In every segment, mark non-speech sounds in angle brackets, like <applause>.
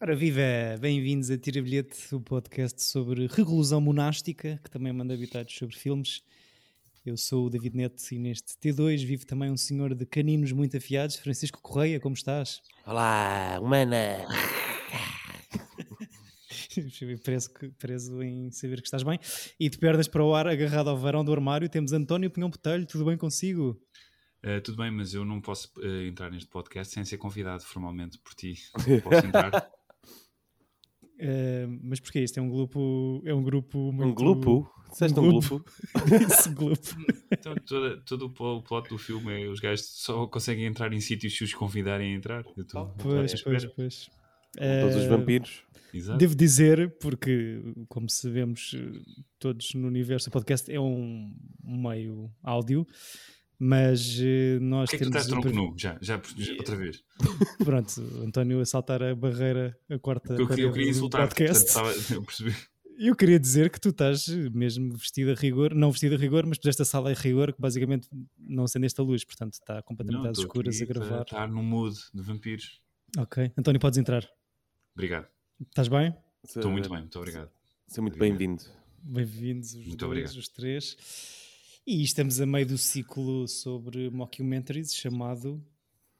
Ora viva, bem-vindos a Tira Bilhete, o podcast sobre reclusão monástica, que também manda habitados sobre filmes. Eu sou o David Neto e neste T2 vive também um senhor de caninos muito afiados, Francisco Correia, como estás? Olá, humana! <laughs> preso, preso em saber que estás bem. E de pernas para o ar, agarrado ao varão do armário, temos António Pinhão Botelho, tudo bem consigo? Uh, tudo bem, mas eu não posso uh, entrar neste podcast sem ser convidado formalmente por ti. <laughs> Posso entrar? Uh, mas porquê? Isto é um grupo. É um grupo muito... Um grupo? Disseste um, grupo? Grupo. <laughs> então, todo, todo o plot do filme é os gajos só conseguem entrar em sítios se os convidarem a entrar. Eu tô, pois, pois, pois. Todos os vampiros. Exato. Devo dizer, porque, como sabemos todos no universo, o podcast é um meio áudio. Mas uh, nós que é temos. Que tu estás tronco nu, já, já, já, outra vez. <laughs> Pronto, António a saltar a barreira, a quarta eu, eu queria insultar podcast. Portanto, <laughs> eu percebi. Eu queria dizer que tu estás mesmo vestido a rigor, não vestido a rigor, mas puseste a sala a rigor, que basicamente não acendeste a luz, portanto está completamente não, às escuras a gravar. Está no mood de vampiros. Ok, António, podes entrar. Obrigado. Estás bem? Estou muito bem, muito obrigado. Seja muito bem-vindo. Bem-vindos os muito dois, obrigado. os três. E estamos a meio do ciclo sobre mockumentaries chamado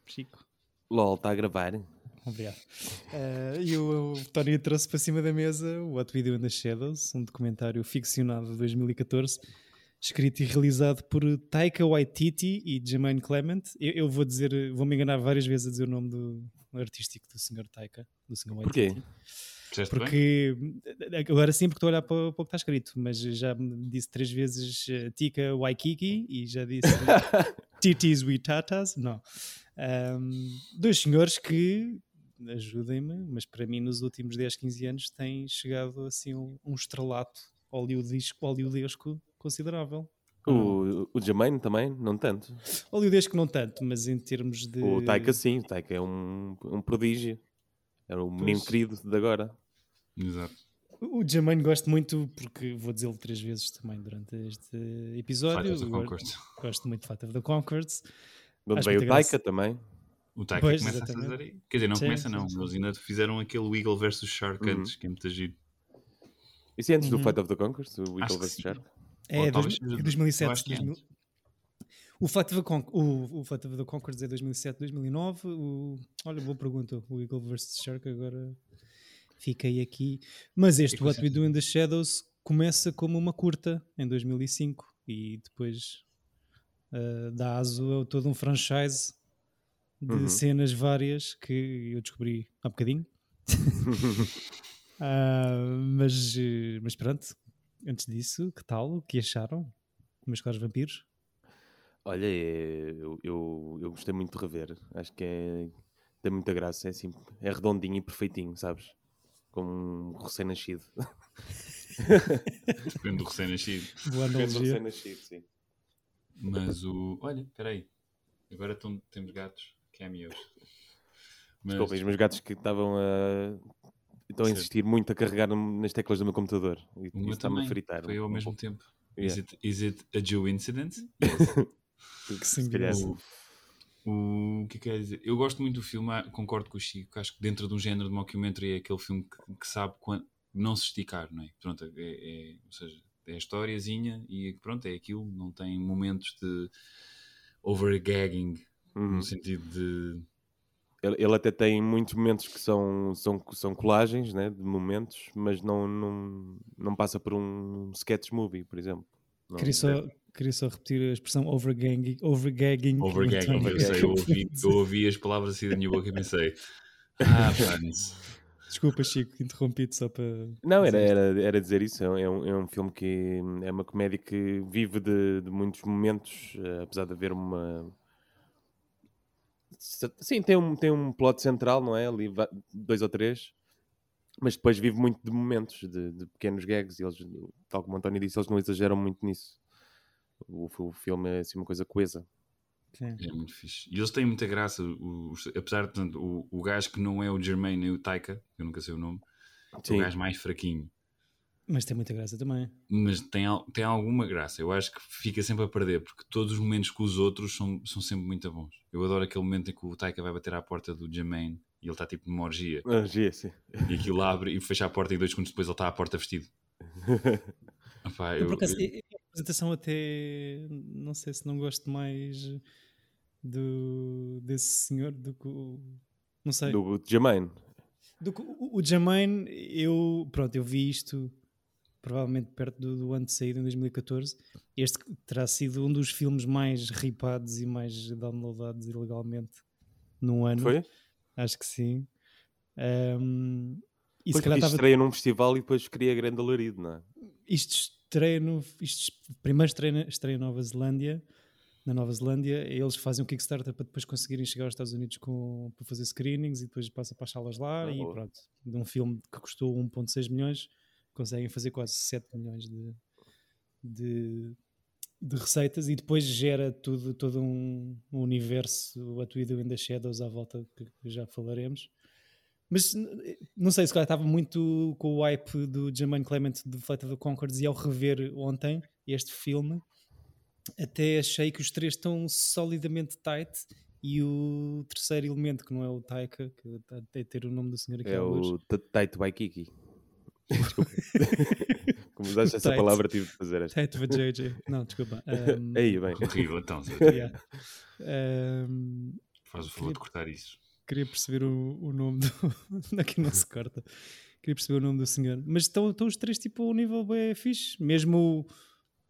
Chico. LOL, está a gravar. Obrigado. Uh, e o, o Tony trouxe para cima da mesa o What We Do in the Shadows, um documentário ficcionado de 2014, escrito e realizado por Taika Waititi e Jermaine Clement. Eu, eu vou dizer, vou me enganar várias vezes a dizer o nome do artístico do Sr. Taika, do Sr. Waititi. Porquê? Porque bem? agora sim, porque estou a olhar para, para o que está escrito, mas já me disse três vezes uh, Tika Waikiki e já disse <laughs> Titis Witatas. Não. Um, dois senhores que ajudem-me, mas para mim nos últimos 10, 15 anos tem chegado assim um, um estrelato hollywoodesco, hollywoodesco considerável. O, o Jermaine também, não tanto. Hollywoodesco não tanto, mas em termos de. O Taika sim, o Taika é um, um prodígio. Era o menino pois. querido de agora. Exato. O Jermaine gosto muito, porque vou dizê-lo três vezes também durante este episódio. Fight of the Concords. Gosto muito de Fight of the Concords. De onde veio o Taika também. O Taika pois, começa exatamente. a fazer aí. Quer dizer, não sim, começa não, sim, eles ainda fizeram aquele Eagle vs Shark uhum. antes, que é muito giro. Isso é antes uhum. do Fight of the Conquest? O Eagle vs Shark? É, Ou, dois, 2007. 2000... O Fight, of the Con o, o Fight of the Conquest é 2007, 2009. O... Olha, boa pergunta. O Eagle vs Shark agora fiquei aqui. Mas este What We Do in the Shadows começa como uma curta em 2005 e depois uh, dá aso a todo um franchise de uhum. cenas várias que eu descobri há bocadinho. uh, <laughs> mas, mas pronto, antes disso, que tal? O que acharam? Meus caros vampiros? Olha, eu, eu, eu, gostei muito de rever. Acho que é, tem muita graça. É, assim, é redondinho e perfeitinho, sabes? Como um recém-nascido. <laughs> Depende do recém-nascido. Depende do recém-nascido, sim. Mas o. Olha, espera aí. Agora tão, temos gatos cameos. Mas... Desculpa, os meus gatos que estavam a. Estão a insistir muito a carregar nas teclas do meu computador. E o está-me a fritar. Foi um, ao mesmo tempo. Yeah. Is, it, is it a Joe incident? Yes. <laughs> que se calhar. O que quer dizer? Eu gosto muito do filme, ah, concordo com o Chico. Acho que dentro de um género de mockumentary é aquele filme que, que sabe quando, não se esticar, não é? Pronto, é, é, ou seja, é a historiazinha e pronto, é aquilo. Não tem momentos de overgagging uhum. no sentido de. Ele, ele, até tem muitos momentos que são, são, são colagens né, de momentos, mas não, não, não passa por um sketch movie, por exemplo. Não, Queria só, é... Queria só repetir a expressão overgagging. Overgagging. Overgagging, eu, sei, eu, ouvi, eu ouvi as palavras assim da minha boca e pensei. <laughs> Ah, fans. Desculpa, Chico, interrompi-te só para. Não, era, era, era dizer isso. É um, é um filme que é uma comédia que vive de, de muitos momentos, uh, apesar de haver uma. Sim, tem um, tem um plot central, não é? Ali, dois ou três, mas depois vive muito de momentos, de, de pequenos gags. E eles, tal como o António disse, eles não exageram muito nisso. O, o filme é assim uma coisa coesa. Sim. É muito fixe. E eles têm muita graça, apesar de tanto, o, o gajo que não é o Jermaine nem o Taika, eu nunca sei o nome, Sim. é o gajo mais fraquinho. Mas tem muita graça também. Mas tem, tem alguma graça. Eu acho que fica sempre a perder, porque todos os momentos com os outros são, são sempre muito bons. Eu adoro aquele momento em que o Taika vai bater à porta do Jermaine E ele está tipo numa orgia. Orgia, sim. E aquilo abre e fecha a porta e dois segundos depois ele está à porta vestido. <laughs> Eu, eu, por acaso, eu... a apresentação até não sei se não gosto mais do, desse senhor do que o. Não sei. Do Jermaine. Do, o, o Jermaine, eu. Pronto, eu vi isto provavelmente perto do, do, ano de saída, em 2014. Este terá sido um dos filmes mais ripados e mais downloadados ilegalmente num ano. Foi? Acho que sim. Um, e se calhar tava... estreia num festival e depois cria grande alarido, não é? Isto estreia no. Isto, primeiro estreia, estreia Nova Zelândia. Na Nova Zelândia, eles fazem um Kickstarter para depois conseguirem chegar aos Estados Unidos com, para fazer screenings e depois passa para as salas lá ah, e boa. pronto. De um filme que custou 1,6 milhões, conseguem fazer quase 7 milhões de, de, de receitas e depois gera tudo, todo um, um universo, What We Do in the Shadows à volta que já falaremos. Mas não sei, se calhar estava muito com o hype do Jermaine Clement de Flight of the Conchords e ao rever ontem este filme, até achei que os três estão solidamente tight e o terceiro elemento, que não é o Taika, que está a ter o nome do senhor aqui É o Tight Waikiki. <laughs> Desculpa. <laughs> Como usaste essa palavra, tive de fazer esta. Tight JJ. Não, desculpa. <laughs> Aí, bem. Horrível, então. Faz o favor de cortar isso queria perceber o, o nome do. <laughs> Aqui não se corta. Queria perceber o nome do senhor. Mas estão, estão os três tipo ao nível bem fixe. Mesmo o.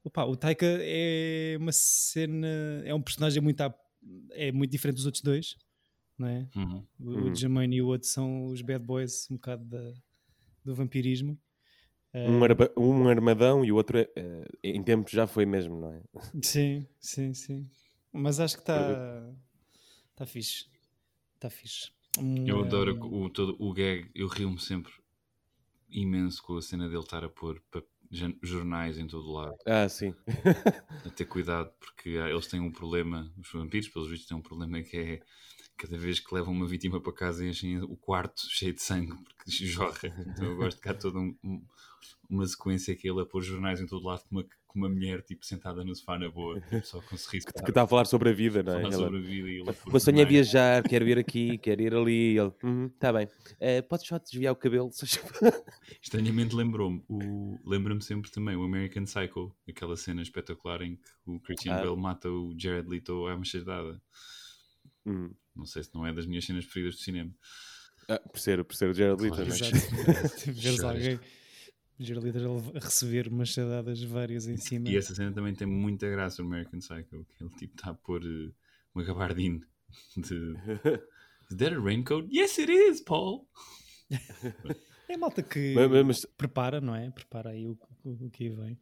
Opa, o Taika é uma cena. É um personagem muito. É muito diferente dos outros dois. Não é? Uhum. O, o Jermaine e o outro são os bad boys, um bocado da, do vampirismo. Um, arba, um armadão e o outro é, é, em tempo já foi mesmo, não é? Sim, sim, sim. Mas acho que está tá fixe. Está fixe. Eu adoro o, todo, o gag, eu rio-me sempre imenso com a cena dele estar a pôr jornais em todo lado. Ah, sim. a ter cuidado, porque eles têm um problema, os vampiros, pelos vistos, têm um problema que é cada vez que levam uma vítima para casa enchem o quarto cheio de sangue porque <laughs> jorra. Então eu gosto de cá toda um, um, uma sequência que ele a pôr jornais em todo lado com uma, com uma mulher tipo sentada no sofá na boa, tipo, só com um sorriso. Que, que está a falar sobre a vida, não é? Falar sobre a vida e ele o meu sonho é viajar, quero ir aqui, quero ir ali. Ele, está uhum, tá bem. Uh, podes só desviar o cabelo? <laughs> Estranhamente lembrou-me, lembra-me sempre também o American Psycho, aquela cena espetacular em que o Christian ah. Bale mata o Jared Leto à machadada. Hum. Não sei se não é das minhas cenas preferidas do cinema. Ah, por ser, por ser o Jared Leto, claro, né? Veres alguém Leto a receber machadadas várias em cima. E essa cena também tem muita graça no American Psycho, que ele tipo está a pôr uh, uma gabardine de <laughs> Is that a raincoat? Yes it is, Paul! é a malta que mas, mas, prepara, não é? Prepara aí o, o, o que vem.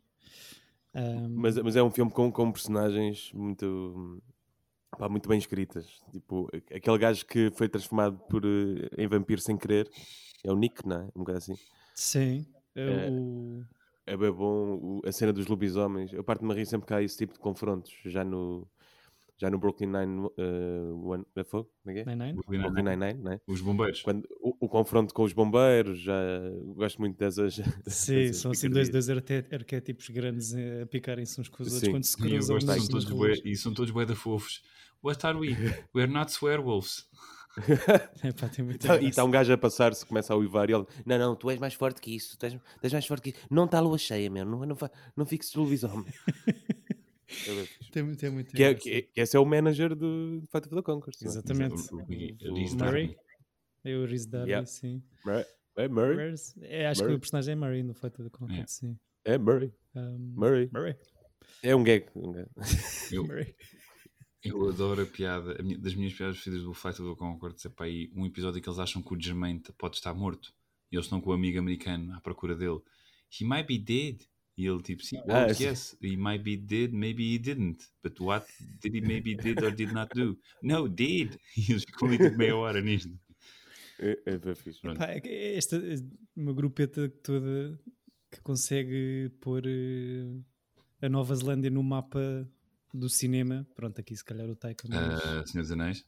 Um... Mas, mas é um filme com, com personagens muito pá, muito bem escritas. Tipo, aquele gajo que foi transformado por, uh, em vampiro sem querer é o Nick, não é? Um bocado assim. Sim. É, o... é bem bom a cena dos lobisomens. Eu parto-me a rir sempre que há esse tipo de confrontos. Já no, já no Brooklyn Nine, uh, one, uh, como é que é? Nine -Nine? Brooklyn Nine-Nine, Nine, né? Os bombeiros. Quando, o, o, confronto com os bombeiros, já gosto muito dessas. <laughs> Sim, dessas são assim dois, dois arquétipos grandes a picarem-se uns com os outros quando se cruzam. Sim, são todos bué, e são todos bué da fofos. What are we? We're not swearwolves. Epá, tá, e está um gajo a passar-se, começa a uivar e ele, não, não, tu és mais forte que isso, tu és, tu és mais forte que isso. Não está a lua cheia, meu, não, não, não fiques lobisomem. tem, tem muito que, é, que, que esse é o manager do Fight of the Conquest. Exatamente. O, o, o, Murray. É o Riz Darby, yeah. sim. Murray. É Murray. É, acho Murray. que o personagem é Murray no Fight of the Conquest, yeah. sim. É Murray. Um, Murray. Murray. É um gag. Um gag. Eu, Murray. Eu adoro a piada, a minha, das minhas piadas preferidas do Fight of the Concord é para aí um episódio que eles acham que o Jermaine pode estar morto e eles estão com o amigo americano à procura dele. He might be dead. E ele tipo, sim, well, ah, yes, he might be dead, maybe he didn't. But what did he maybe did or did not do? No, did. <laughs> E eles ficam ali tipo meia hora nisto. É, é bem fixe. Pá, é esta, uma grupeta toda que consegue pôr uh, a Nova Zelândia no mapa do cinema, pronto, aqui se calhar o Taika mas... uh, Senhor dos Anéis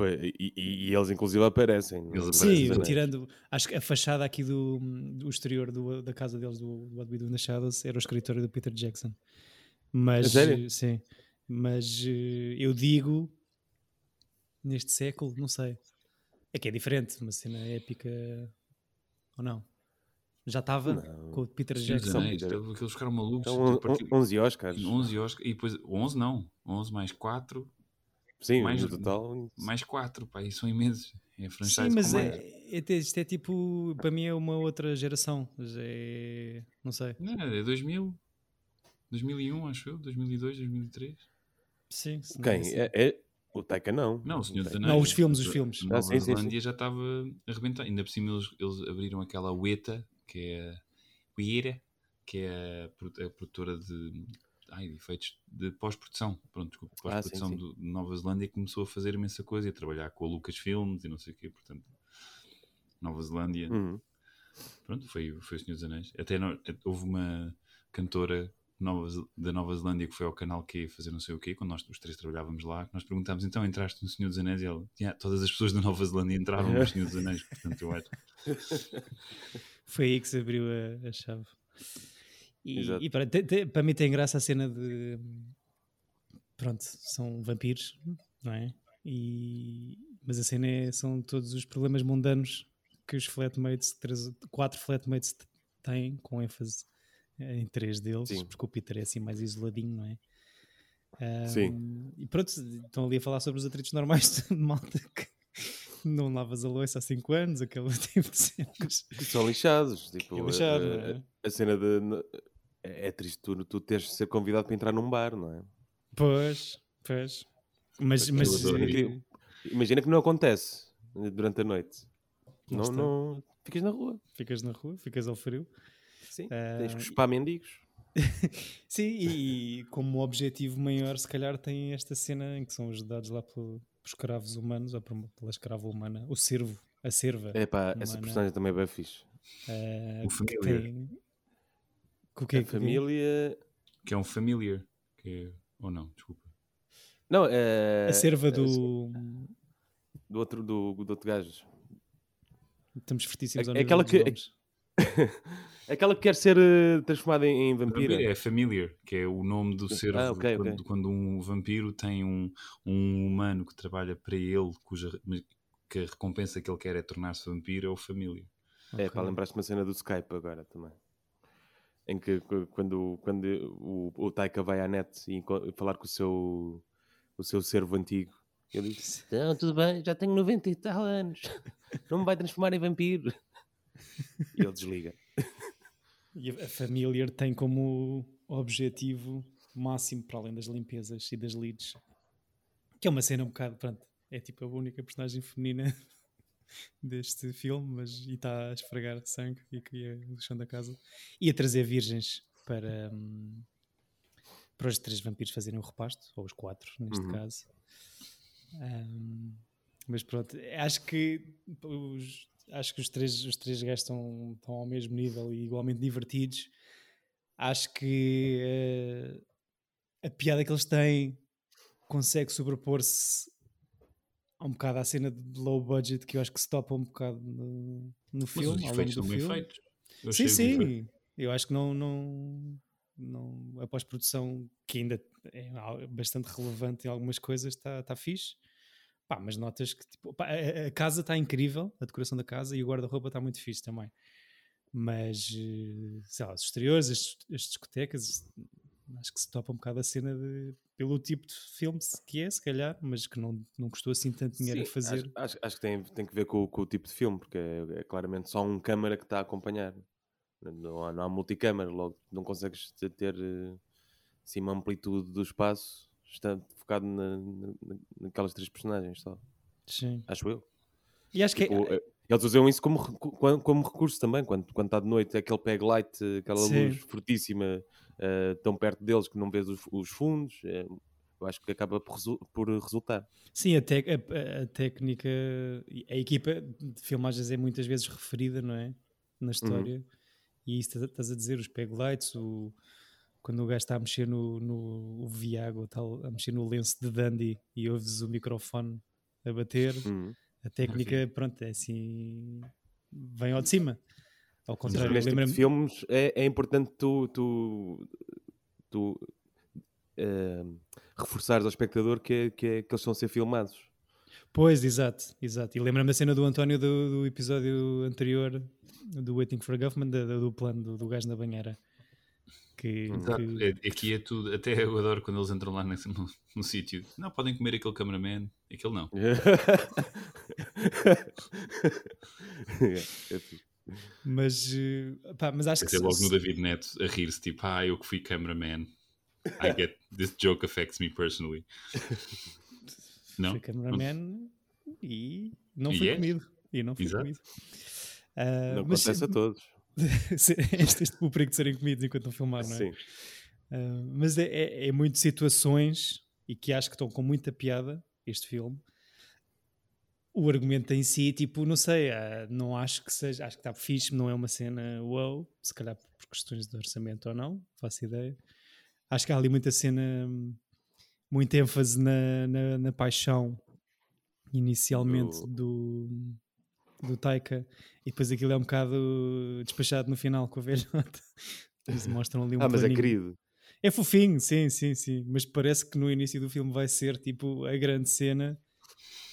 e, e, e, eles inclusive aparecem. Eles Sim, aparecem tirando. Acho que a fachada aqui do, do exterior do, da casa deles, do What We Do the Shadows, era o escritório do Peter Jackson. Mas, sério? sim, mas eh, eu digo neste século, não sei. É que é diferente, uma cena épica ou não? Já estava com o Peter Jackson. Anéis, aqueles ficaram malucos. Então, tipo, 11 Oscars. 11 Oscars. E depois, 11 não. 11 mais 4. Sim, mais, no total. Mais 4, pá, e são imensos. É Sim, mas é, é, isto é tipo, para mim é uma outra geração. É, não sei. Não, é 2000. 2001, acho eu. 2002, 2003. Sim. Quem? É, assim. é, é, o Taika não. Não, o Senhor dos Anéis. Não, os filmes, os filmes. Nova ah, sim, Zelândia já estava a arrebentar. Ainda por cima eles, eles abriram aquela UETA, que é Uira, que é a, a produtora de, ai, de efeitos de pós-produção. Pronto, desculpa, pós-produção ah, de Nova Zelândia começou a fazer imensa coisa e a trabalhar com a Lucas Filmes e não sei o quê. Portanto, Nova Zelândia. Uhum. Pronto, foi, foi o Senhor dos Anéis. Até no, houve uma cantora Nova, da Nova Zelândia que foi ao canal Q fazer não sei o quê, quando nós os três trabalhávamos lá, nós perguntámos então entraste no Senhor dos Anéis e ela, yeah, todas as pessoas da Nova Zelândia entraram no Senhor dos Anéis, portanto eu acho. <laughs> Foi aí que se abriu a, a chave. E, e para, te, te, para mim tem graça a cena de pronto, são vampiros, não é? E, mas a cena é, são todos os problemas mundanos que os flatmates, quatro flatmates têm, com ênfase em três deles, Sim. porque o Peter é assim mais isoladinho, não é? Um, Sim. E pronto, estão ali a falar sobre os atritos normais de <laughs> malta que não lavas a louça há 5 anos, aquele <laughs> tipo de cenas. São lixados. Tipo, é lixado, a, é? a, cena de. É triste tu, tu teres de ser convidado para entrar num bar, não é? Pois, pois. Mas, mas imagina, que, imagina que não acontece durante a noite. Não, não, não, ficas na rua. Ficas na rua, ficas ao frio. Sim, uh, tens que chupar mendigos. <laughs> Sim, e, como objetivo maior, se calhar, tem esta cena em que são ajudados lá pelos escravos humanos, ou pela escrava humana, o servo, a serva. É pá, essa personagem também é bem fixe. Uh, o familiar. Tem... O que é a família. Que é um familiar. Que é... Ou não, desculpa. Não, é. A serva do. Do outro, do, do outro gajo. Estamos fortíssimos é, é aquela que. <laughs> Aquela que quer ser uh, transformada em, em vampira. É familiar, que é o nome do ser. Ah, okay, quando, okay. quando, um vampiro tem um, um humano que trabalha para ele, cuja que a recompensa que ele quer é tornar-se vampiro, é o familiar. É, okay. para lembrar-te uma cena do Skype agora também. Em que quando, quando o, o Taika vai à net e falar com o seu, o seu servo antigo, ele diz: Não, tudo bem, já tenho 90 e tal anos, <laughs> não me vai transformar em vampiro. E ele desliga. <laughs> E a Familiar tem como objetivo máximo, para além das limpezas e das leads, que é uma cena um bocado, pronto, é tipo a única personagem feminina <laughs> deste filme, mas e está a esfregar sangue e que o chão da casa e a trazer virgens para, um, para os três vampiros fazerem o repasto, ou os quatro neste uhum. caso. Um, mas pronto, acho que os, acho que os três, os três gajos estão, estão ao mesmo nível e igualmente divertidos. Acho que uh, a piada que eles têm consegue sobrepor-se um bocado à cena de low budget que eu acho que se topa um bocado no, no filme. Mas os efeitos são bem feitos. Eu sim, sim. Eu acho que não, não, não a pós-produção, que ainda é bastante relevante em algumas coisas, está tá fixe. Pá, mas notas que tipo, pá, a, a, casa está incrível, a decoração da casa e o guarda-roupa está muito fixe também. Mas, eh, sei lá, os exteriores, as, as discotecas, acho que se topa um bocado a cena de, pelo tipo de filme que é, se calhar, mas que não, não custou assim tanto dinheiro Sim, a fazer. Acho, acho, acho, que tem, tem que ver com, com, o tipo de filme, porque é, é claramente só um câmara que está a acompanhar. Não há, não há multicâmara, logo não consegues ter assim, uma amplitude do espaço está focado na, na, naquelas três personagens só. Sim. Acho eu. E acho tipo, que é... Eles usam isso como, como, como, recurso também, quando, quando está de noite, aquele peg light, aquela Sim. luz fortíssima, uh, tão perto deles que não vês os, os fundos. Uh, eu acho que acaba por, resu por resultar. Sim, a, a, a, técnica, a equipa de filmagens é muitas vezes referida, não é? Na história. Uhum. E isso estás a dizer, os peg lights, o, quando o gajo está a mexer no, no o Viago, tal, a mexer no lenço de Dandy e ouves o microfone a bater, uhum. a técnica, pronto, é assim, vem ao de cima. Ao contrário, neste tipo de filmes é, é importante tu, tu, tu uh, reforçares ao espectador que, é, que, é, que eles estão a ser filmados. Pois, exato, exato. E lembra-me a cena do António do, do, episódio anterior do Waiting for a Government, do, do plano do, do gajo na banheira. Que, que... É, aqui é tudo, até eu adoro quando eles entram lá no, no, no sítio. Não, podem comer aquele cameraman, aquele não. É, <laughs> mas, eh, pá, mas acho que. logo no David Neto a rir-se, tipo, ah, eu que fui cameraman. I get this joke affects me personally. <laughs> Não? Fui cameraman e não fui yeah. comido. E não fui Exato. comido. Uh, não mas, acontece a todos. <laughs> este, este o perigo de serem comidos enquanto não filmar, não é? Sim. Uh, mas é, é, é muito situações e que acho que estão com muita piada este filme. O argumento em si, tipo, não sei, uh, não acho que seja, acho que está fixe, não é uma cena wow, se calhar por questões de orçamento ou não, faço ideia. Acho que há ali muita cena, muita ênfase na, na, na paixão inicialmente do, do Taika e depois aquilo é um bocado despachado no final com a velhota. <laughs> Eles mostram ali um Ah, mas é planinho. é querido. É fofinho, sim, sim, sim. Mas parece que no início do filme vai ser tipo a grande cena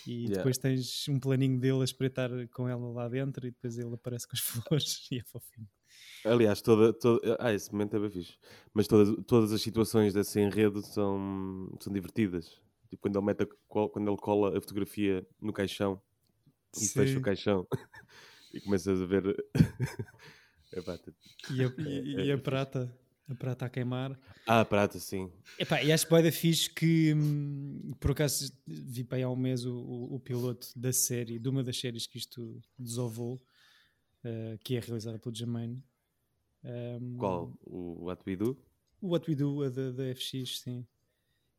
e yeah. depois tens um planinho dele a espreitar com ela lá dentro e depois ele aparece com as <laughs> flores e é fofinho. Aliás, toda, toda, ah, esse momento é bem fixe. Mas todas, todas as situações desse enredo são, são divertidas. Tipo, quando ele, mete a, quando ele cola a fotografia no caixão e Sim. fecha o caixão <laughs> e começas a ver. <laughs> é, pá, e, a, <laughs> e, é, e a prata? A prata a queimar. Ah, a prata, sim. Epá, e acho que da fixe que hum, por acaso vi para aí há um mês o, o, o, piloto da série, de uma das séries que isto desovou, uh, que é realizada pelo Jermaine. Um, Qual? O What We Do? O What We Do, a da, da FX, sim.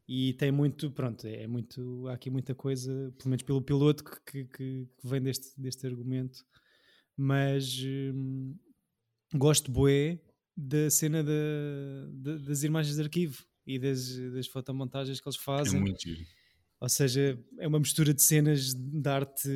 E tem muito, pronto, é muito, há aqui muita coisa, pelo menos pelo piloto que, que, que vem deste, deste argumento, mas hum, gosto bué da cena das imagens de arquivo e das, das fotomontagens que eles fazem. É muito giro. Ou seja, é uma mistura de cenas de arte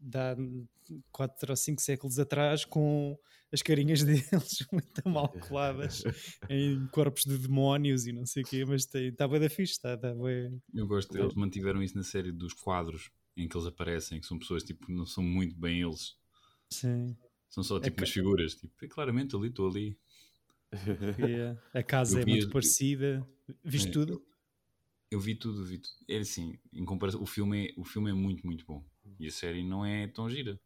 de 4 ou 5 séculos atrás com as carinhas <laughs> deles muito mal coladas <laughs> em corpos de demónios e não sei o quê, mas está bem da fixe, está tá bem... Eu gosto, eles mantiveram isso na série dos quadros em que eles aparecem, que são pessoas tipo, não são muito bem eles. Sim. São só é tipo é umas figuras, tipo, é claramente ali, estou ali. Yeah. <laughs> A casa eu é muito eu, parecida. Viste é, tudo? Eu, eu, vi tudo, vi tudo. É assim, em comparação, o filme é, o filme é muito, muito bom. E a série não é tão gira.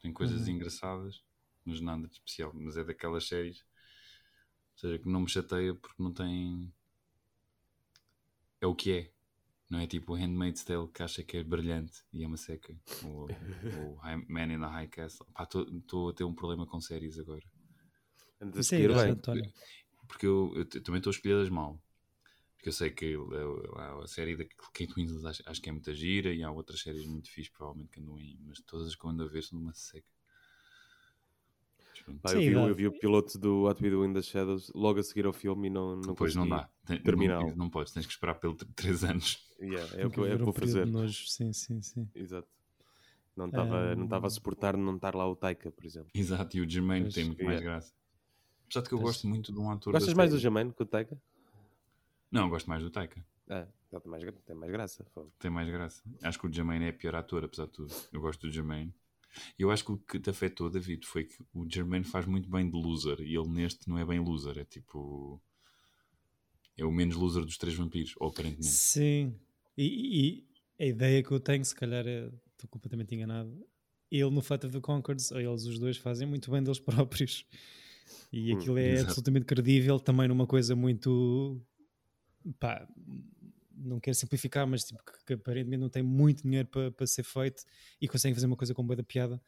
Tem coisas uhum. engraçadas, mas nada de especial. Mas é daquelas séries, ou seja, que não me chateia porque não tem. É o que é. Não é tipo o Handmaid's Tale que acha que é brilhante e é uma seca. Ou <laughs> o Man in the High Castle. Estou a ter um problema com séries agora. A seguir bem. Porque eu, eu, eu também estou a escolher as mal. Porque eu sei que a, a, série da Kate Winslet acho, acho, que é muita gira e há outras séries muito fixas provavelmente que andam aí. Mas todas as que eu ando a ver são de uma seca. Pá, eu, vi, eu, vi, o piloto do What We Do in the Shadows logo a seguir ao filme e não, não Pois não dá. terminar. Não, não podes, tens que esperar pelo 3 anos. Yeah, é, o que, é o que vou fazer. Nojo. Sim, sim, sim. Exato. Não estava um... não a suportar não estar lá o Taika, por exemplo. Exato, e o Jermaine tem muito mais graça. Apesar de que eu gosto muito de um ator. Gostas mais do Jermaine que o Taika? Não, gosto mais do Taika. Ah, tem mais, tem mais graça. Tem mais graça. Acho que o Jermaine é pior ator, apesar de tudo. Eu gosto do Jermaine. E eu acho que o que te afetou, David, foi que o Jermaine faz muito bem de loser e ele neste não é bem loser, é tipo. É o menos loser dos três vampiros, ou aparentemente. Sim, e, e a ideia que eu tenho, se calhar é, estou completamente enganado, ele no Flight of the Concords, ou eles os dois fazem muito bem deles próprios. E hum, aquilo é Exato. absolutamente credível também numa coisa muito. Pá, não quero simplificar, mas tipo, que, que aparentemente não tem muito dinheiro para pa ser feito e conseguem fazer uma coisa com boa da piada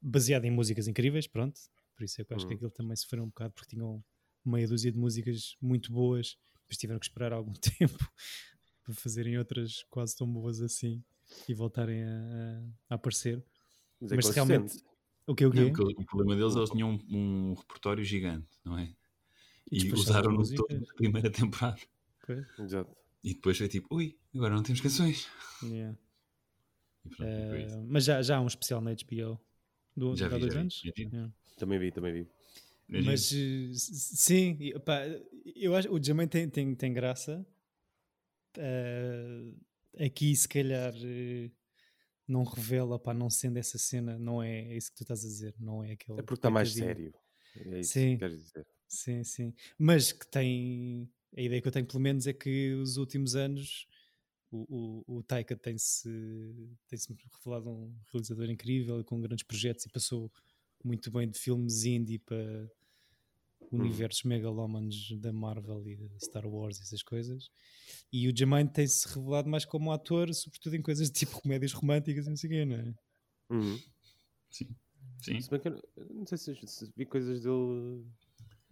baseada em músicas incríveis, pronto. Por isso é que eu acho hum. que aquilo também sofreu um bocado porque tinham meia dúzia de músicas muito boas, depois tiveram que esperar algum <laughs> tempo para fazerem outras quase tão boas assim e voltarem a, a aparecer. Mas, é mas realmente o que o quê? o problema deles eles tinham um, um repertório gigante, não é? E, e usaram no todo da primeira temporada. Exato. E depois foi tipo, ui, agora não temos canções. Yeah. Pronto, uh, mas já, já há um especial na HBO do, já há dois já anos. Vi, yeah. Também vi, também vi. Mas uh, sim, pá, eu acho o Jermaine tem, tem, tem graça. Uh, aqui se calhar eh, não revela, pá, não sendo essa cena, não é, é isso que tu estás a dizer, não é aquele. É porque está mais sério. É isso sim, que queres dizer. Sim, sim. Mas que tem. A ideia que eu tenho, pelo menos, é que os últimos anos o, o, o Taika tem-se tem -se revelado um realizador incrível com grandes projetos e passou muito bem de filmes indie para Hum. universos megalómanos da Marvel e da Star Wars e essas coisas. E o Jermaine tem-se revelado mais como ator, sobretudo em coisas <laughs> tipo comédias românticas e não sei o quê, não é? Uhum. Sim. Sim. Se bem que não sei se, se vi coisas dele.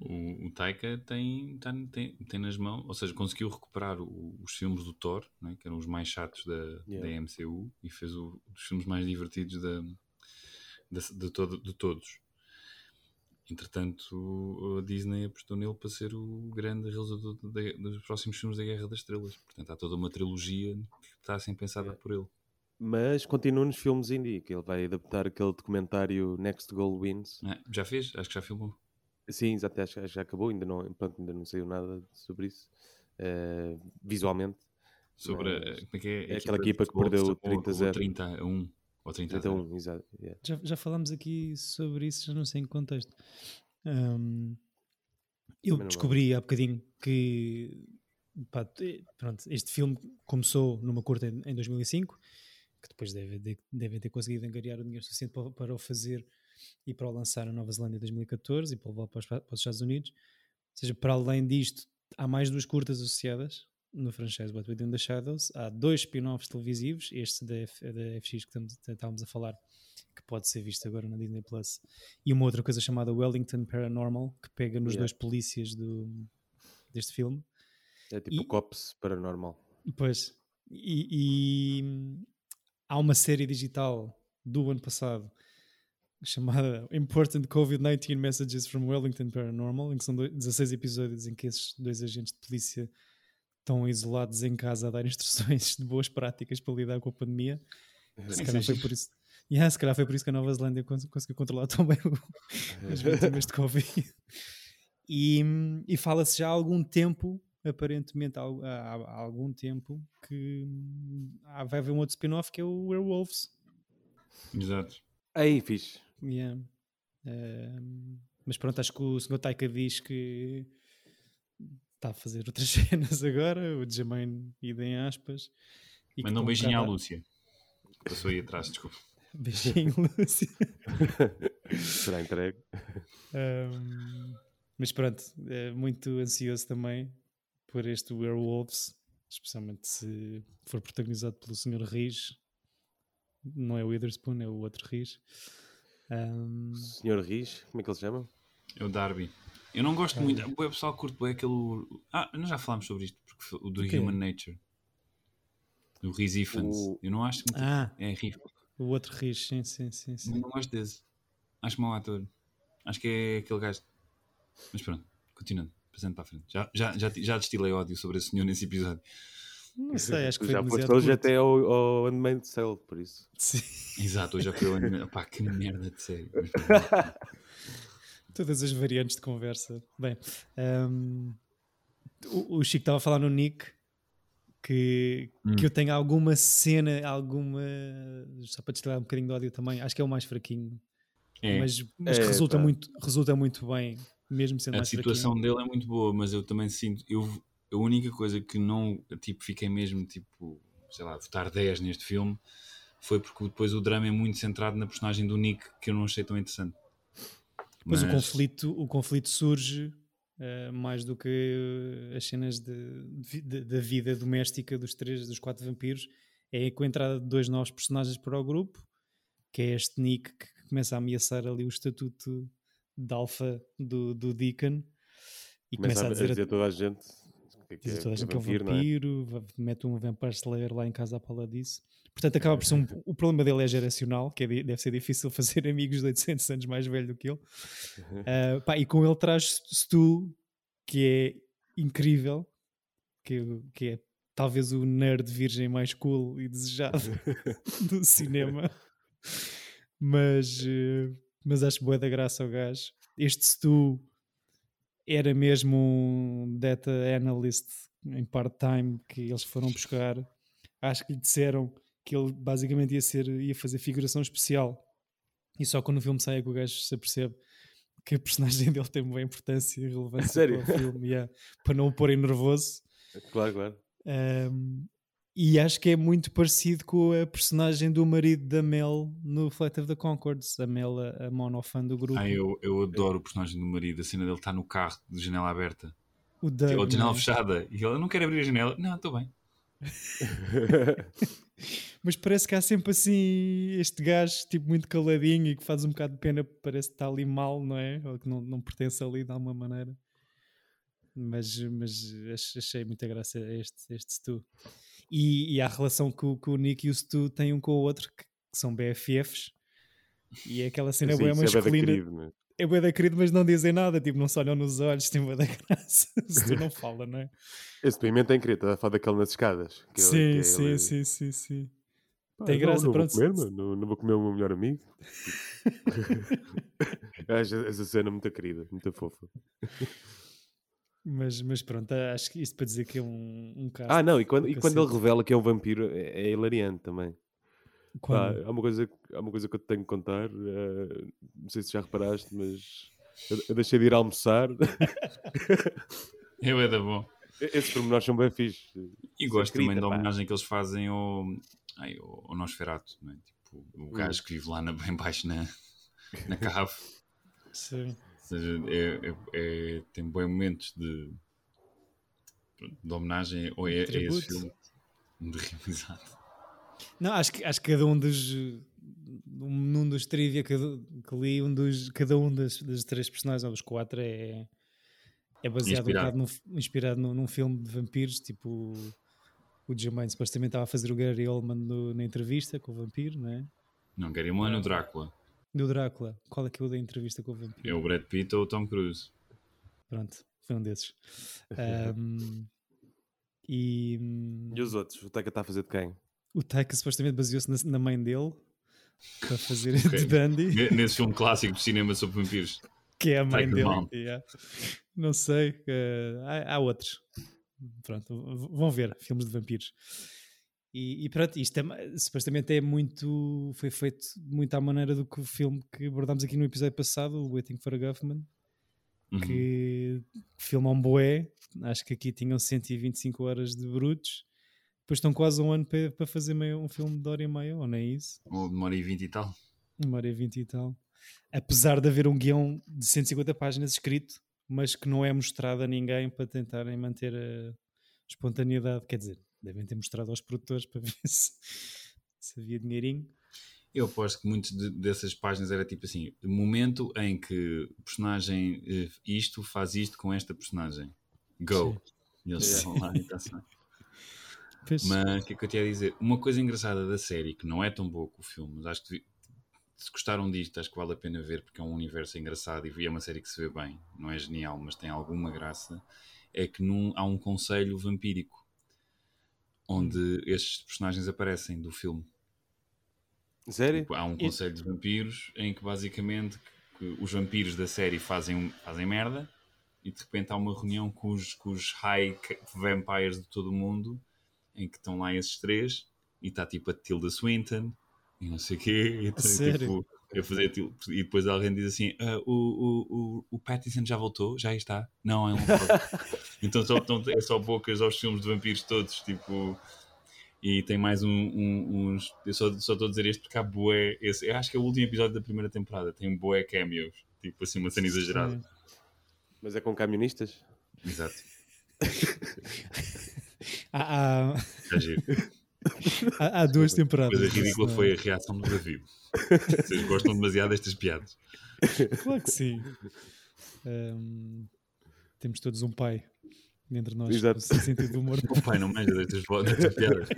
O, o Taika tem, tem, tem nas mãos, ou seja, conseguiu recuperar o, os filmes do Thor, né, que eram os mais chatos da, yeah. da MCU, e fez o, os filmes mais divertidos da, de, de, todo, de todos. Entretanto, a Disney apostou nele para ser o grande realizador dos próximos filmes da Guerra das Estrelas. Portanto, há toda uma trilogia que está a ser pensada é. por ele. Mas continua nos filmes indie, que ele vai adaptar aquele documentário Next Goal Wins. É, já fez? Acho que já filmou. Sim, exato, acho que já acabou, ainda não, pronto, ainda não saiu nada sobre isso, uh, visualmente. Sobre a, como é que é? é aquela equipa que perdeu 30-0. 30 a 1. Ou 30 31, exato. Yeah. Já, já falámos aqui sobre isso, já não sei em que contexto. Um, eu descobri há bocadinho que pá, pronto, este filme começou numa curta em, em 2005, que depois devem de, deve ter conseguido angariar o dinheiro suficiente para, para, o fazer e para o lançar na Nova Zelândia em 2014 e para o levar para os, para os Estados Unidos. Ou seja, para além disto, há mais duas curtas associadas no franchise What Within the Shadows. Há dois spin-offs televisivos, este da, F, da FX que estávamos a falar, que pode ser visto agora na Disney Plus, e uma outra coisa chamada Wellington Paranormal, que pega nos yeah. dois polícias do, deste filme. É tipo e, Cops Paranormal. Pois. E, e há uma série digital do ano passado chamada Important COVID-19 Messages from Wellington Paranormal, em que são 16 episódios em que esses dois agentes de polícia estão isolados em casa a dar <laughs> instruções de boas práticas para lidar com a pandemia. Se calhar foi por isso. Yeah, se calhar foi por isso que a Nova Zelândia conseguiu controlar tão bem as vítimas de Covid. E, e fala-se já há algum tempo, aparentemente há, há, há algum tempo, que há, vai haver um outro spin-off que é o Werewolves. Exato. Aí, fixe. Yeah. Uh, mas pronto, acho que o Sr. Taika diz que está a fazer outras <laughs> cenas agora, o Jermaine ida em aspas. Manda um beijinho à Lúcia. Passou aí atrás, desculpa. <laughs> Beijinho, Lúcia. <laughs> Será entregue. Um, mas pronto, é muito ansioso também por este Werewolves, especialmente se for protagonizado pelo Sr. Riz. Não é o Witherspoon, é o outro Riz. Um... Sr. Riz, como é que ele se chama? É o Darby. Eu não gosto muito. O pessoal curte bem aquele. Ah, nós já falámos sobre isto, porque o do okay. Human Nature. Do Rhys Ifans. O... Eu não acho muito. Ah, é Riz. O outro Riz, sim, sim, sim. sim. Eu não gosto desse. Acho mau ator. Acho que é aquele gajo. Mas pronto, continuando. Passando para a frente. Já, já, já, já destilei ódio sobre esse senhor nesse episódio. Não sei, acho que <laughs> foi já hoje até ao, ao Unmade Cell, por isso. Sim. Exato, hoje já foi o Unmade. Pá, que merda de série. <laughs> Todas as variantes de conversa. Bem, um, o, o, Chico estava a falar no Nick que, hum. que eu tenho alguma cena, alguma. Só para destilar um bocadinho de ódio também, acho que é o mais fraquinho. É. Mas, mas é, resulta, muito, resulta muito bem, mesmo sendo a mais situação fraquinho. dele é muito boa, mas eu também sinto. Eu, a única coisa que não. Tipo, fiquei mesmo, tipo, sei lá, votar 10 neste filme foi porque depois o drama é muito centrado na personagem do Nick que eu não achei tão interessante. Mas, o, conflito, o conflito surge uh, mais do que as cenas da vida doméstica dos três, dos quatro vampiros. É com a entrada de dois novos personagens para o grupo, que é este Nick que começa a ameaçar ali o estatuto de alfa do, do Deacon e começa, começa a, dizer a, dizer a toda a gente que, que, é, a gente que é, vampiro, é um vampiro, é? mete um Vampire Slayer lá em casa à pala disso. Portanto, acaba por ser um, o problema dele é geracional, que é, deve ser difícil <laughs> fazer amigos de 800 anos mais velho do que ele. Uh, <laughs> pá, e com ele traz Stu, que é incrível, que, que é talvez o nerd virgem mais cool e desejado <laughs> do cinema. Mas, uh, mas acho boa da graça ao gajo. Este Stu era mesmo um data analyst em part-time que eles foram buscar acho que lhe disseram que ele basicamente ia, ser, ia fazer figuração especial. E só quando o filme sai é que o gajo se apercebe que a personagem <laughs> dele tem uma importância e relevância Sério? para o filme, yeah, para não o porem nervoso. Claro, claro. Um, e acho que é muito parecido com a personagem do marido da Mel no Flight of the Concords, a Mel, a, monofã do grupo. Ah, eu, eu adoro o personagem do marido, a cena dele está no carro de janela aberta. O Doug, Ou de janela é? fechada. E ele não quer abrir a janela. Não, estou bem. <laughs> Mas parece que há sempre assim este gajo tipo muito caladinho e que faz um bocado de pena, parece que está ali mal, não é? Ou que não, não pertence ali de alguma maneira. Mas, mas ach- achei muita graça a este, este Stu. E, e a relação que, o- que o Nick e o Stu têm um com o outro, que, que são BFFs. E é aquela cena Sim, boa é masculina. né? É bué da querido, mas não dizem nada, tipo, não se olham nos olhos, <laughs> tem bué da graça. Stu não <laughs> fala, não é? Esse pimento é incrível, está a falar daquele nas escadas. que ele- sim, que sim, ele- sim, sim, sim. Pá, Tem não, graça, não pronto. Vou comer, não, não vou comer o meu melhor amigo. <laughs> Acho essa cena muito querida, muito fofa. Mas, mas pronto, acho que isto para dizer que é um, um caso. Ah, não, e quando, do e quando ele revela que é um vampiro, é, é hilariante também. Pá, Quando? há, uma coisa, há uma coisa que eu te tenho que contar, eh, não sei se já reparaste, mas eu, eu deixei de ir almoçar. <laughs> Eu é da bom. Esses pormenores são bem fixes. E Isso gosto é escrita, também da pá. homenagem que eles fazem ao, ai, ao, ao Nosferatu, não é? Tipo, o gajo que vive lá na, <laughs> bem baixo na, na cave. Sim. Seja, é, é- é- tem bons momentos de, de homenagem ou é, a esse filme. De <laughs> Exato. Não, acho que, acho que cada um dos. Um, num dos trivia que, que li, um dos, cada um das, das três personagens, ou dos quatro, é, é baseado Inspirado. um bocado num, inspirado num, num filme de vampiros, tipo. O Jermaine supostamente estava a fazer o Gary Oldman no- na entrevista com o vampiro, não é? Não, Gary Oldman é o Drácula. Do Drácula. Qual é que é o da entrevista com o vampiro? É o Brad Pitt ou o Tom Cruise. Pronto, foi um desses. <laughs> Ahm, e hum, E os outros? O Teca está a fazer de quem? o Taika supostamente baseou-se na, na mãe dele para fazer Ok. de Dandy, Ne- Nesse filme clássico de cinema sobre vampiros. que é a mãe Taika dele. Yeah. Não sei, eh, há, há outros. Pronto, vão ver filmes de vampiros. E, e pronto, isto é, supostamente é muito. Foi feito muito à maneira do que o filme que abordámos aqui no episódio passado, o Waiting for a Government, Uhum. que filma um boé. Acho que aqui tinham 125 horas de brutos. Depois estão quase um ano para, para fazer meio, um filme de hora e meia, ou nem isso, Ou demora aí 20 e tal. uma hora e vinte e tal. Apesar de haver um guião de 150 páginas escrito, mas que não é mostrado a ninguém para tentarem manter a espontaneidade. Quer dizer, devem ter mostrado aos produtores para <laughs> ver se, se havia dinheirinho. Eu aposto que muitas de- dessas páginas era tipo assim: momento em que personagem eh, isto faz isto com esta personagem. Go. E eles Yeah. vão lá e. <laughs> Pois, Mas o que é que eu te ia dizer? Uma coisa engraçada da série, que não é tão boa que o filme, mas acho que se gostaram disto, acho que vale a pena ver porque é um universo engraçado e é uma série que se vê bem. Não é genial, mas tem alguma graça. É que num- há um conselho vampírico onde estes personagens aparecem do filme. Sério? Tipo, Há um conselho de vampiros em que basicamente que os vampiros da série fazem, fazem merda e de repente há uma reunião com os, com os high vampires de todo o mundo em que estão lá esses três e está tipo a Tilda Swinton e não sei o quê e, tá, sério? tipo, a fazer til- e depois alguém diz assim "Ah, o, o, o, o Pattinson já voltou? Já aí está? Não, não voltou. <laughs> então só, então é só bocas aos filmes de vampiros todos tipo e tem mais um, um- uns. Eu só só estou a dizer este porque há boé. Esse, eu acho que é o último episódio da primeira temporada. Tem um boé cameos. Tipo assim, uma cena exagerada. Mas é com camionistas? Exato. Há, <laughs> há, É giro. <laughs> há- há duas temporadas. Coisa ridícula disso, foi a reação do David. Vocês gostam demasiado destas piadas. Claro que sim. Ahm, temos todos um pai entre nós. Exato. com sentido de humor. O pai não manja destas, destas piadas.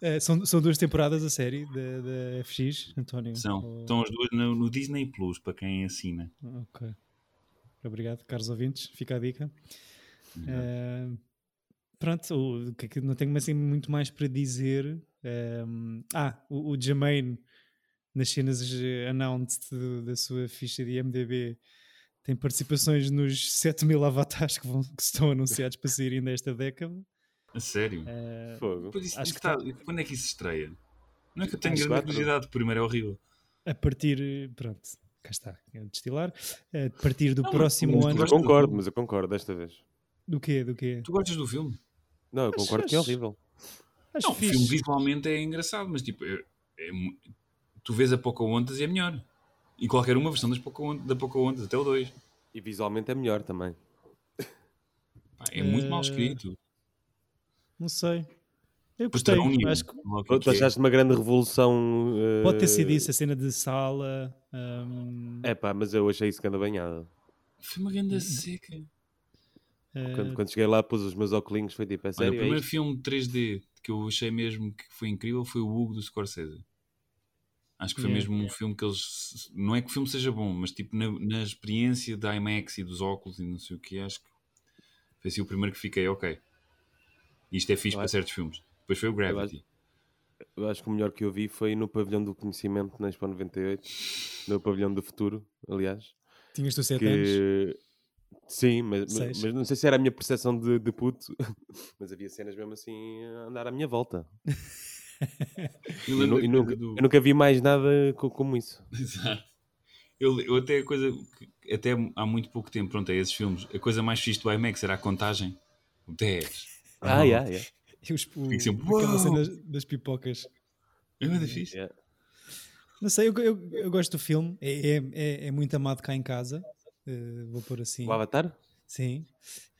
Eh, são, são duas temporadas a série da, da FX, António? São. Ou- Estão as duas no, no Disney Plus, para quem assina. Ok. Obrigado, caros ouvintes. Fica a dica. Pronto, o, que é que não tenho assim muito mais para dizer. Ehm, ah, o, o Jermaine, nas cenas eh, announced da sua ficha de IMDB, tem participações nos 7 mil avatares que, vão, que estão anunciados para saírem desta década. A sério? Uh, Fogo. Isso, acho que tá... Quando é que isso estreia? Não é que eu tenho grande curiosidade, o primeiro é horrível. A partir, pronto, cá está, é destilar. A partir do não, próximo ano. Eu concordo, mas eu concordo desta vez. Do quê? Do quê? Tu gostas do filme? Não, eu concordo acho, que é horrível. Acho não, o filme visualmente é engraçado, mas tipo, é, é, tu vês a Pocahontas e é melhor. E qualquer uma versão das Pocahontas, da Pocahontas, até o 2. E visualmente é melhor também. Pá, é muito uh... mal escrito. Não sei. Eu gostei. Um acho que... Tu achaste uma grande revolução. Uh... Pode ter sido isso, a cena de sala. Um... É pá, mas eu achei isso que anda banhada. Foi uma grande seca. Quando, quando, cheguei lá, pus os meus óculos, foi tipo, é sério. Olha, o primeiro é filme 3D que eu achei mesmo que foi incrível foi o Hugo do Scorsese. Acho que foi yeah, mesmo um filme que eles. Não é que o filme seja bom, mas tipo na, na experiência da IMAX e dos óculos e não sei o que, acho que foi assim o primeiro que fiquei, ok. Isto é fixe eu para acho... certos filmes. Depois foi o Gravity. Eu acho, eu acho, que o melhor que eu vi foi no Pavilhão do Conhecimento na Expo 98, no Pavilhão do Futuro, aliás. Tinhas tu 7 que... anos? Sim, mas, mas, mas, não sei se era a minha percepção de, de puto, <laughs> mas havia cenas mesmo assim a andar à minha volta. <laughs> eu, eu, eu, nunca, do... eu, nunca, vi mais nada como isso. Exato. Eu, eu até a coisa que até há muito pouco tempo, pronto, é esses filmes, a coisa mais fixe do IMAX era a contagem. O 10. Ah, yeah, yeah. E os, o, sempre, aquela cena das pipocas. É muito difícil. Yeah. Não sei, eu, eu, eu, gosto do filme, é, é, é, é muito amado cá em casa. Uh, vou pôr assim. O Avatar? Sim.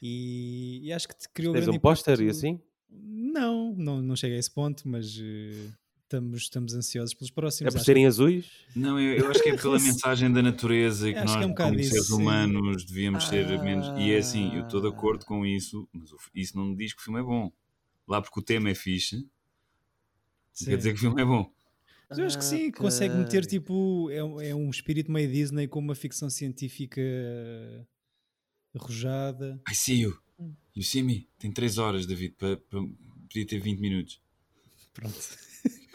E, e acho que te criou Tens um póster e assim? Não, não, não chega a esse ponto, mas uh, estamos, estamos ansiosos pelos próximos. É por serem que... azuis? Não, eu, eu, acho que é <laughs> pela mensagem da natureza e que nós, que é um como isso, seres sim. humanos, devíamos ah... ser menos. E é assim, eu estou de acordo com isso, mas isso não me diz que o filme é bom. Lá porque o tema é fixe, sim. quer dizer que o filme é bom. Mas eu acho que sim, consegue meter tipo. É, é um espírito meio Disney com uma ficção científica arrojada. I see you. You see me. Tem 3 horas, David, para, para, podia ter 20 minutos. Pronto.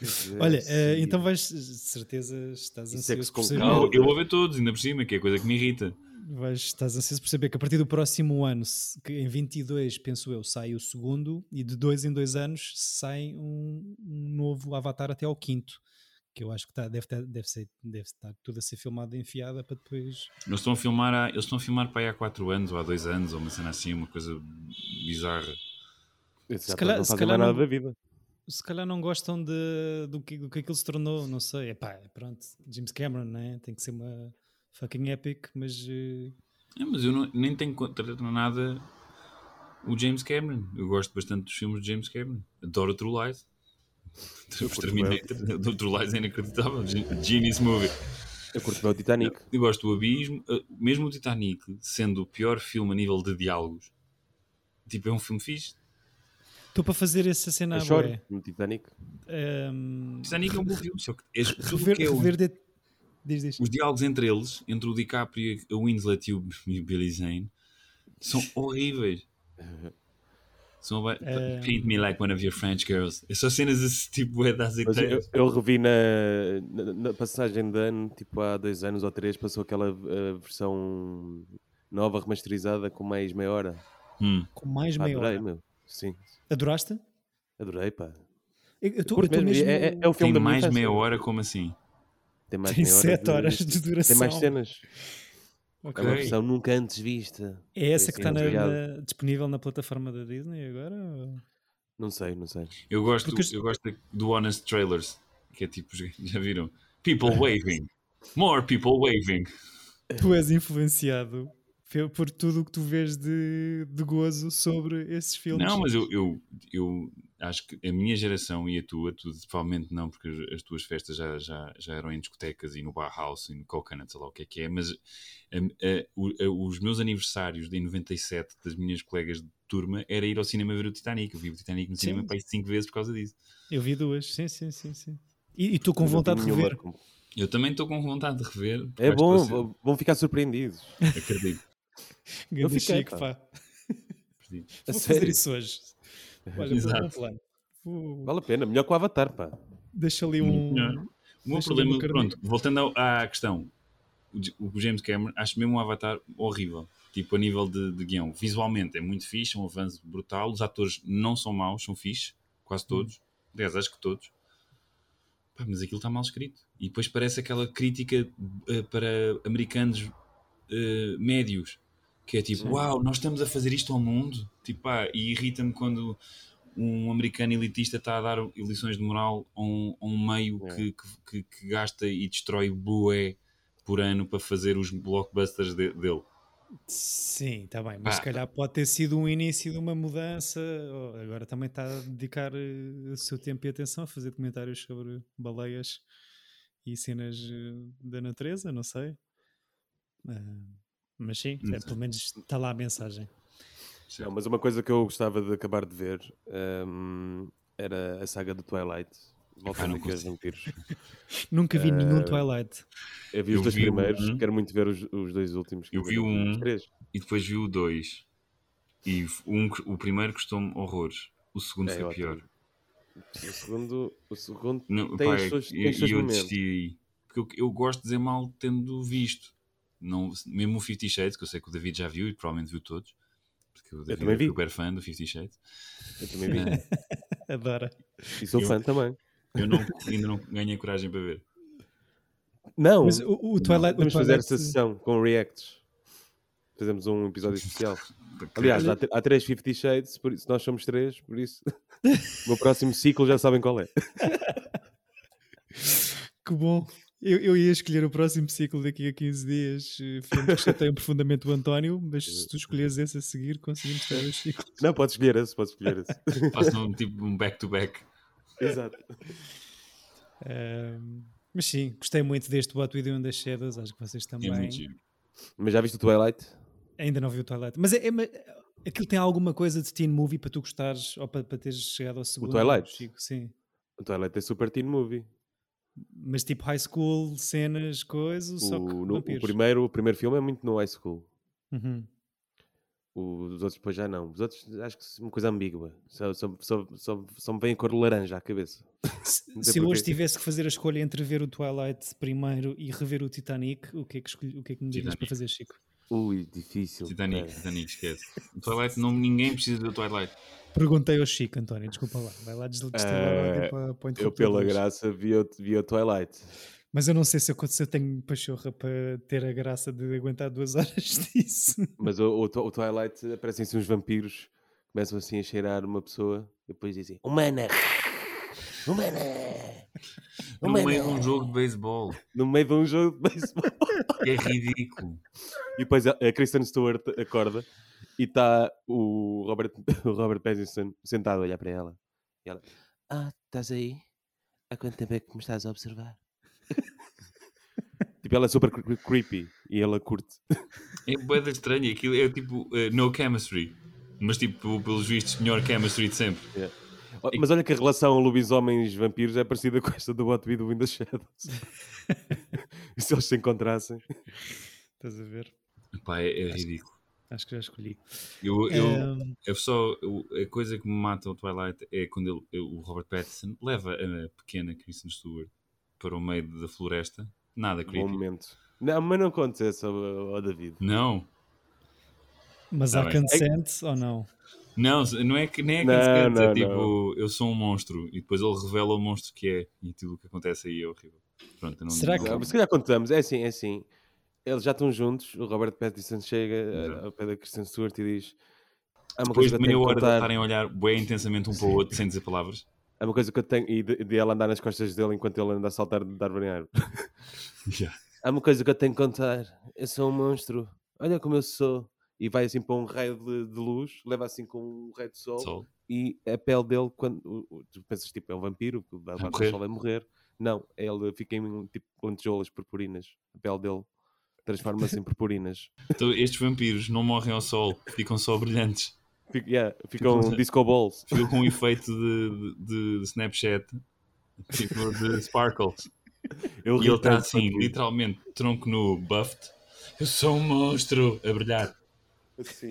É, Olha, uh, então vais, certeza, estás Isso ansioso é por saber. eu vou ver todos, ainda por cima, que é a coisa que me irrita. Vais, estás ansioso por saber que a partir do próximo ano, que em 22, penso eu, sai o segundo, e de dois em dois anos sai um, um novo Avatar até ao quinto que eu acho que tá, deve, ter, deve, ser, deve estar tudo a ser filmado enfiada para depois. Eles estão a filmar, há, eles estão a filmar para aí há 4 anos ou há 2 anos, ou uma cena assim, uma coisa bizarra. Se calhar, não se calhar nada não, da vida. Se calhar não gostam de, do, que, do que aquilo se tornou, não sei. Epá, pronto, James Cameron, né? tem que ser uma fucking epic, mas. Uh... É, mas eu não, nem tenho contra nada o James Cameron. Eu gosto bastante dos filmes de James Cameron. Adoro True Lies. Os Terminator, do outro lado é inacreditável. Genius movie. Eu curto o Titanic. Eu gosto do Abismo. Eh, mesmo o Titanic, sendo o pior filme a nível de diálogos, tipo, é um filme fixe. Estou para fazer essa cena agora. no Titanic. Um... Titanic é um bom filme, só que é, rever, que é rever de... diz, diz. os diálogos entre eles, entre o DiCaprio, a Winslet e o Billy Zane, são horríveis. <laughs> So, uh, paint me like one of your French girls. É só cenas desse tipo, é das. Eu, eu, revi na, na, na, passagem de ano, tipo há dois anos ou três, passou aquela uh, versão nova, remasterizada, com mais meia hora. Hum. Com mais meia Adorei, hora? Meu. Sim. Adoraste? Adorei, pá. Eu, eu tô, eu tô mesmo... é, é, é, o filme Tem mais meia hora, como assim? Tem mais Tem meia sete hora horas de duração. Tem mais cenas. Okay. É uma versão nunca antes vista. É essa que está na, na, disponível na plataforma da Disney agora? Não sei, não sei. Eu gosto, Porque... eu gosto do Honest Trailers, que é tipo, <laughs> já viram? People <laughs> waving. More people waving. Tu és influenciado por tudo o que tu vês de, de gozo sobre esses filmes. Não, mas eu, eu, eu acho que a minha geração e a tua, tu provavelmente não, porque as, as tuas festas já, já, já eram em discotecas e no bar house e no coconut, sei lá o que é que é, mas a, a, a, os meus aniversários de 97 das minhas colegas de turma era ir ao cinema ver o Titanic. Eu vi o Titanic no sim. cinema para cinco vezes por causa disso. Eu vi duas, sim, sim, sim. sim. E estou com vontade de rever. Eu também estou com vontade de rever. É bom, vão ficar surpreendidos. Acredito. <laughs> Grande Chico, pá. <laughs> Vou fazer isso hoje. <laughs> Olha, Exato. Um plano. Uh... Vale a pena, melhor que o Avatar, pá. Deixa ali um. O meu problema, pronto, voltando à questão, o, o James Cameron, acho mesmo um Avatar horrível. Tipo, a nível de, de guião. Visualmente é muito fixe, é um avanço brutal. Os atores não são maus, são fixe, quase todos. Aliás, acho que todos. Pá, mas aquilo está mal escrito. E depois parece aquela crítica uh, para americanos uh, médios. Que é tipo, Sim. uau, nós estamos a fazer isto ao mundo. Tipo, pá, e irrita-me quando um americano elitista está a dar lições de moral a um, a um meio é. que, que, que, gasta e destrói bué por ano para fazer os blockbusters de, dele. Sim, está bem, mas ah. se calhar pode ter sido um início de uma mudança. Agora também está a dedicar eh, o seu tempo e atenção a fazer comentários sobre baleias e cenas eh, da natureza, não sei. Uh, mas sim, é, pelo menos está lá a mensagem. Não, mas uma coisa que eu gostava de acabar de ver um, era a saga do Twilight. Voltando aqui aos vampiros. <laughs> Nunca vi uh, nenhum Twilight. Eu vi eu os dois vi primeiros, um, quero muito ver os, os dois últimos. Eu vi um e depois vi o dois. E um, o primeiro custou-me horrores. O segundo é, foi ótimo. pior. O segundo, o segundo não, tem, os seus, tem os seus eu desisti aí. Porque eu, eu, gosto de dizer mal tendo visto. Não, mesmo o Fifty Shades, que eu sei que o David já viu e provavelmente viu todos. Porque o David é super fã do Fifty Shades. Eu também vi. <laughs> Adora. E sou eu, fã também. Eu não, ainda não ganhei coragem para ver. Não, mas o, o Twilight. Vamos fazer essa sessão com reacts. Fazemos um episódio especial. <laughs> Aliás, há, há três Fifty Shades, por isso nós somos três, por isso <laughs> o meu próximo ciclo já sabem qual é. Que bom. Eu, eu, ia escolher o próximo ciclo daqui a 15 dias, eh, filme que chateiam profundamente o António, mas se tu escolheres esse a seguir, conseguimos ter os ciclos. Não, podes escolher esse, podes escolher esse. Faço um tipo um back-to-back. -back. Exato. Um, mas sim, gostei muito deste What We Do in the Shadows, acho que vocês também. É muito Mas já viste o Twilight? Ainda não vi o Twilight. Mas é, é, aquilo tem alguma coisa de teen movie para tu gostares ou para, para teres chegado ao segundo? O Twilight? Chico, sim. O Twilight é super teen movie. Mas tipo high school, cenas, coisas, o, só que no, o, primeiro, o primeiro filme é muito no high school. Uhum. Os outros depois já não. Os outros acho que é uma coisa ambígua. Só, só, só, só, só me vem a cor laranja à cabeça. <laughs> Se, se hoje tivesse que fazer a escolha entre ver o Twilight primeiro e rever o Titanic, o que é que, escolhi, o que, é que me dirias para fazer, Chico? Ui, difícil. Titanic, é. Titanic, esquece. O Twilight, não, ninguém precisa do Twilight. Perguntei ao Chico, António, desculpa lá. Vai lá desligar uh, para, para Eu, pela graça, vi o, vi o Twilight. Mas eu não sei se eu, se eu tenho pachorra para ter a graça de aguentar duas <laughs> horas disso. Mas o, o, o Twilight aparecem-se uns vampiros, começam assim a cheirar uma pessoa e depois dizem Humana! No meio de um jogo de beisebol. No meio de um jogo de beisebol. É ridículo. E depois a, Kristen Stewart acorda e está o Robert, <laughs> o Robert Pattinson sentado a olhar para ela. E ela, ah, estás aí? Há quanto tempo é que me estás a observar? tipo, ela é super creepy e ela curte. É bem estranho, aquilo é tipo uh, no chemistry, mas tipo, pelos vistos, melhor chemistry de sempre. Yeah. Mas olha que a relação lobisomens-vampiros é parecida com esta do What We Do in the Shadows. <laughs> e se eles se encontrassem? Estás a ver? Pá, é, é ridículo. Acho que já escolhi. Eu, eu, um... eu só, eu, a coisa que me mata o Twilight é quando ele, o Robert Pattinson leva a pequena Kristen Stewart para o meio da floresta. Nada creepy. Bom momento. Não, mas não acontece ao, ao David. Não. Mas tá há consent é... ou não? Não, não é que nem é consent, é tipo, não. eu sou um monstro e depois ele revela o monstro que é e tudo o que acontece aí é horrível. Pronto, não Será que... Não, se calhar contamos, é assim, é assim. Eles já estão juntos, o Robert Pattinson chega ao pé da Kristen Stewart e diz Há uma Depois coisa de meia hora de estarem a olhar bem intensamente um para o outro sem dizer palavras. <laughs> É uma coisa que eu tenho, e de, de ela andar nas costas dele enquanto ele anda a saltar de árvore em árvore. <laughs> Yeah. Há uma coisa que eu tenho que contar. Eu sou um monstro. Olha como eu sou. E vai assim para um raio de, de luz, leva assim com um raio de sol, sol. e a pele dele, quando tu pensas tipo, é um vampiro, que dá o sol vai morrer. Não, ele fica em tipo lentejoulas purpurinas. A pele dele transforma-se em purpurinas. Então estes vampiros não morrem ao sol, ficam só brilhantes. Fica, yeah, ficam disco balls. Ficam com um efeito de, de, de Snapchat, tipo de sparkles. Eu e ele está assim, literalmente, tronco nu, buffed. Eu sou um monstro a brilhar. Assim.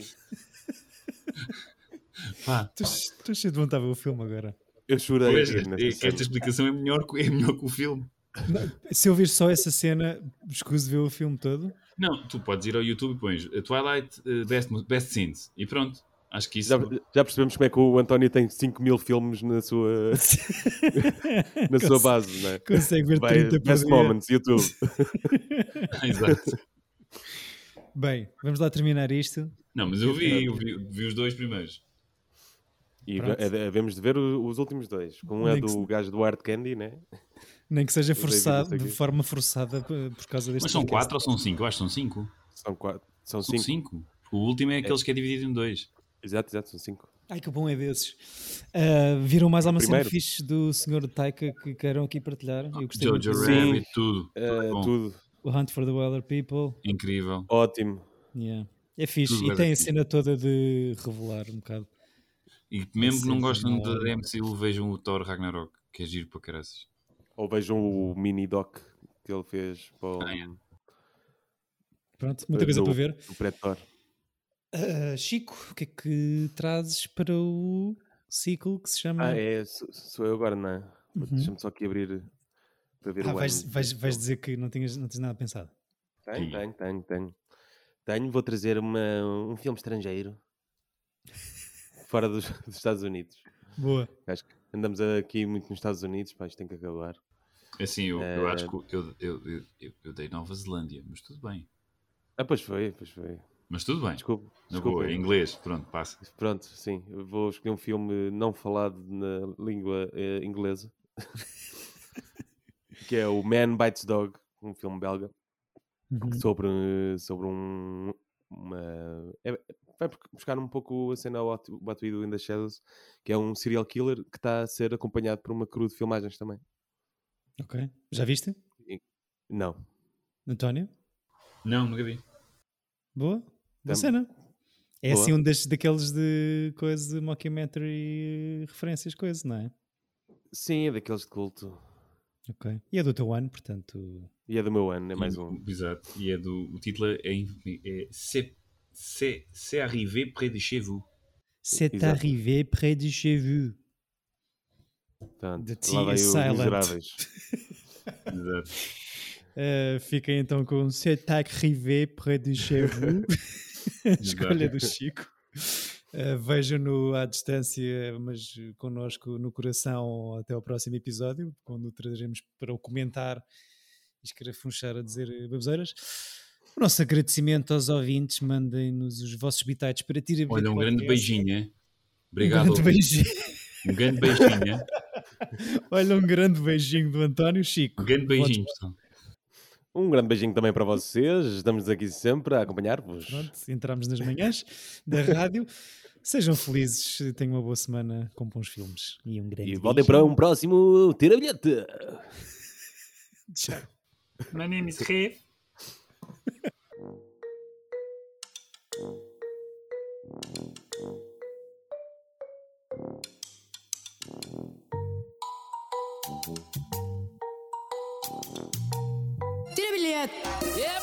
Estou cheio de vontade de ver o filme agora. Eu chorei. Pois, é, que esta explicação é melhor, é melhor que o filme. Se eu ver só essa cena, escuso ver o filme todo? Não, tu podes ir ao YouTube e pões Twilight uh, Best, Best Scenes e pronto. Acho que isso. Já, já, percebemos como é que o António tem 5 mil filmes na sua, <laughs> na sua base, né? Consegue ver 30 Best Moments, YouTube. <laughs> Exato. Bem, vamos lá terminar isto. Não, mas eu vi, eu vi, vi os dois primeiros. E havemos de ver os últimos dois. Um é do gajo do Art Candy, né? Nem que seja forçado, de forma forçada por causa deste. Mas são quatro ou são cinco? Eu acho que são cinco. São quatro. São cinco. cinco. O último é aqueles é. que é dividido em dois. Exato, exato, são cinco. Ai, que bom é desses. Uh, viram mais alguma cena fixe do Sr. Taika que queiram aqui partilhar? Eu gostei Jojo Rabbit, tudo. Uh, tudo. O Hunt for the Wilder People. Incrível. Ótimo. Yeah. É fixe. Tudo e tem a cena toda de revelar um bocado. E mesmo que não gostam da MCU, vejam o Thor Ragnarok, que é giro para caraças. Ou vejam o mini doc que ele fez para o... ah, é. Pronto, muita coisa do, para ver. O pré-Thor. Uh, Chico, o que é que trazes para o ciclo que se chama. Ah, é, sou, sou eu agora, não é? Uhum. Deixa-me só aqui abrir para ver ah, o vais, vais, vais, dizer que não tinhas, não tens nada pensado. Tenho, tenho, tenho, tenho. Tenho, vou trazer uma, um filme estrangeiro <laughs> fora dos, dos, Estados Unidos. Boa. Acho que andamos aqui muito nos Estados Unidos, pá, isto tem que acabar. Assim, eu, eu acho eh, que eu, eu, eu, eu dei Nova Zelândia, mas tudo bem. Ah, pois foi, pois foi. Mas tudo bem. Desculpa. desculpa. Boa, em inglês, pronto, passa. Pronto, sim. vou escolher um filme não falado na língua eh, inglesa. <laughs> que é o Man Bites Dog, um filme belga. Uhum. Sobre, sobre um. Uma, é, vai buscar um pouco a cena ao Batuído in the Shadows, que é um serial killer que está a ser acompanhado por uma crew de filmagens também. Ok. Já viste? Não. António? Não, nunca vi. Boa. Boa cena. É Boa. assim um destes, daqueles de coisas de mockumentary referências, coisas, não é? Sim, é daqueles de culto. Ok. E é do teu ano, portanto. E é do meu ano, é mais um. Exato. E é do. O título é, é C'est arrivé près de chez vous. C'est arrivé près de chez vous. Portanto, The T is silent. Exato. Uh, fiquem então com C'est arrivé près de chez vous. <laughs> <laughs> Escolha do Chico. Uh, Vejam-no à distância, mas connosco no coração até ao próximo episódio, quando o trazeremos para o comentar e escarafunchar a dizer baboseiras. O nosso agradecimento aos ouvintes, mandem-nos os vossos bitites para tirar Olha, um grande beijinho, é? Obrigado. Um grande beijinho. Um grande beijinho. <laughs> Olha, um grande beijinho do António Chico. Um grande beijinho, pessoal. Um grande beijinho também para vocês. Estamos aqui sempre a acompanhar-vos. Pronto, entramos nas manhãs da rádio. Sejam felizes, tenham uma boa semana com bons filmes e um grande E voltem para um próximo Tira Bilhete. <laughs> Tchau. My name is Rê. Tira bilhete! Yep.